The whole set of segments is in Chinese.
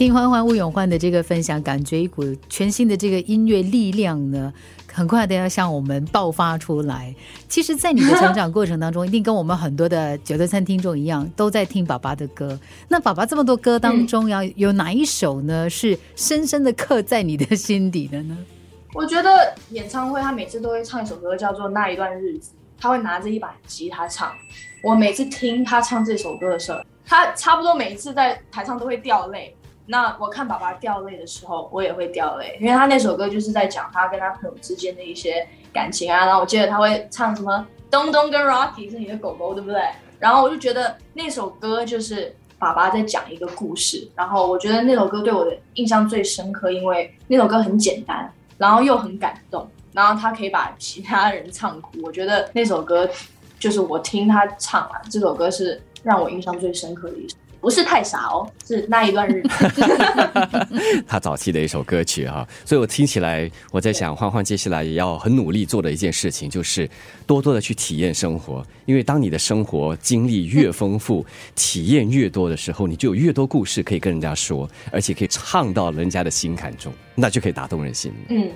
听欢欢吴永焕的这个分享，感觉一股全新的这个音乐力量呢，很快的要向我们爆发出来。其实，在你的成长过程当中，一定跟我们很多的九六三听众一样，都在听爸爸的歌。那爸爸这么多歌当中，要有哪一首呢，是深深的刻在你的心底的呢？我觉得演唱会他每次都会唱一首歌，叫做《那一段日子》，他会拿着一把吉他唱。我每次听他唱这首歌的时候，他差不多每一次在台上都会掉泪。那我看爸爸掉泪的时候，我也会掉泪，因为他那首歌就是在讲他跟他朋友之间的一些感情啊。然后我记得他会唱什么东东跟 Rocky 是你的狗狗，对不对？然后我就觉得那首歌就是爸爸在讲一个故事。然后我觉得那首歌对我的印象最深刻，因为那首歌很简单，然后又很感动，然后他可以把其他人唱哭。我觉得那首歌就是我听他唱完这首歌是让我印象最深刻的一首。不是太傻哦，是那一段日子。他早期的一首歌曲哈，所以我听起来，我在想，欢欢接下来也要很努力做的一件事情，就是多多的去体验生活。因为当你的生活经历越丰富，体验越多的时候，你就有越多故事可以跟人家说，而且可以唱到人家的心坎中，那就可以打动人心。嗯。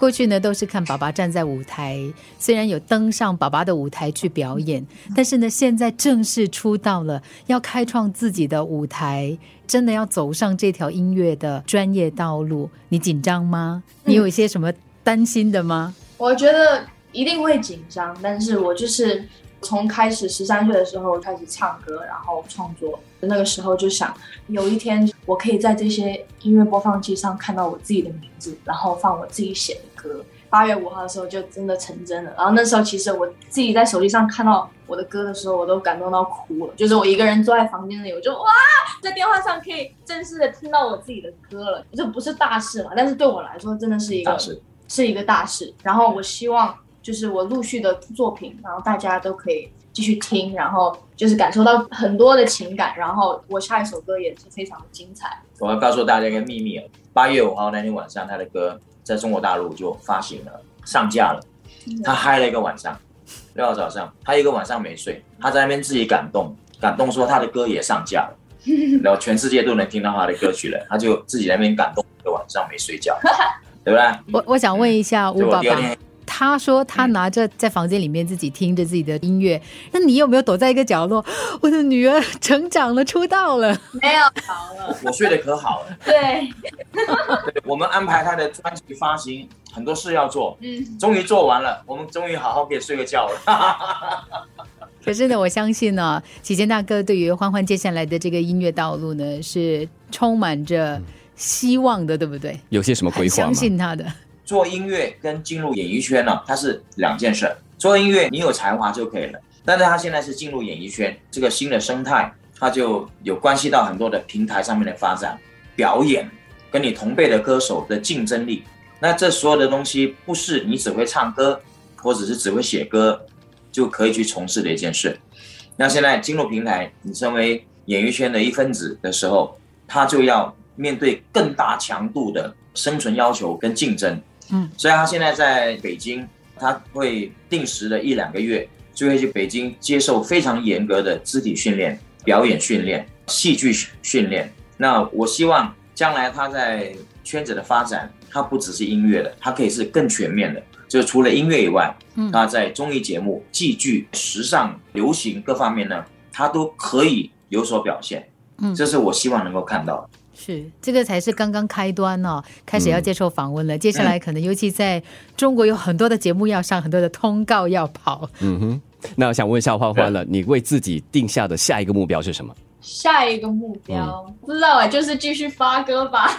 过去呢，都是看爸爸站在舞台，虽然有登上爸爸的舞台去表演，但是呢，现在正式出道了，要开创自己的舞台，真的要走上这条音乐的专业道路，你紧张吗？你有一些什么担心的吗？我觉得一定会紧张，但是我就是。从开始十三岁的时候开始唱歌，然后创作，那个时候就想有一天我可以在这些音乐播放器上看到我自己的名字，然后放我自己写的歌。八月五号的时候就真的成真了。然后那时候其实我自己在手机上看到我的歌的时候，我都感动到哭了。就是我一个人坐在房间里，我就哇，在电话上可以正式的听到我自己的歌了。这不是大事嘛？但是对我来说真的是一个是一个大事。然后我希望。就是我陆续的作品，然后大家都可以继续听，然后就是感受到很多的情感，然后我下一首歌也是非常的精彩。我要告诉大家一个秘密八月五号那天晚上，他的歌在中国大陆就发行了，上架了。他嗨了一个晚上，六号早上，他一个晚上没睡，他在那边自己感动，感动说他的歌也上架了，然后全世界都能听到他的歌曲了，他就自己在那边感动一个晚上没睡觉，对不对？我我想问一下吴爸爸。他说他拿着在房间里面自己听着自己的音乐，那你有没有躲在一个角落？我的女儿成长了，出道了，没有好了，我睡得可好了。对，我们安排他的专辑发行，很多事要做，嗯，终于做完了，我们终于好好可以睡个觉了。可是呢，我相信呢，启贤大哥对于欢欢接下来的这个音乐道路呢，是充满着希望的，对不对？有些什么规划相信他的。做音乐跟进入演艺圈呢，它是两件事。做音乐你有才华就可以了，但是他现在是进入演艺圈这个新的生态，它就有关系到很多的平台上面的发展、表演，跟你同辈的歌手的竞争力。那这所有的东西不是你只会唱歌，或者是只会写歌就可以去从事的一件事。那现在进入平台，你成为演艺圈的一分子的时候，他就要面对更大强度的生存要求跟竞争。嗯，所以他现在在北京，他会定时的一两个月就会去北京接受非常严格的肢体训练、表演训练、戏剧训练。那我希望将来他在圈子的发展，他不只是音乐的，他可以是更全面的，就是除了音乐以外，嗯，他在综艺节目、戏剧、时尚、流行各方面呢，他都可以有所表现。嗯，这是我希望能够看到。是，这个才是刚刚开端哦，开始要接受访问了。接下来可能，尤其在中国有很多的节目要上，很多的通告要跑。嗯哼，那我想问一下欢欢了，你为自己定下的下一个目标是什么？下一个目标不知道哎，就是继续发歌吧。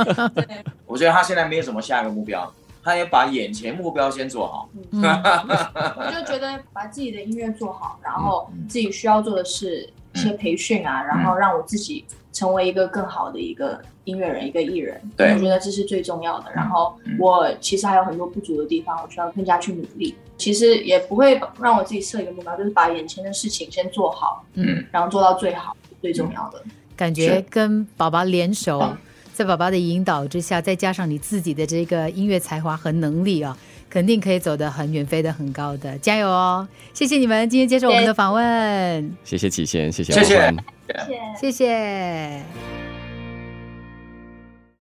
我觉得他现在没有什么下一个目标，他要把眼前目标先做好。我就觉得把自己的音乐做好，然后自己需要做的是一些培训啊，然后让我自己。成为一个更好的一个音乐人，一个艺人，我觉得这是最重要的。然后我其实还有很多不足的地方，我需要更加去努力。其实也不会让我自己设一个目标，就是把眼前的事情先做好，嗯，然后做到最好，最重要的。感觉跟宝宝联手，在宝宝的引导之下，再加上你自己的这个音乐才华和能力啊，肯定可以走得很远，飞得很高的。加油哦！谢谢你们今天接受我们的访问，谢谢启贤，谢谢谢谢。谢谢。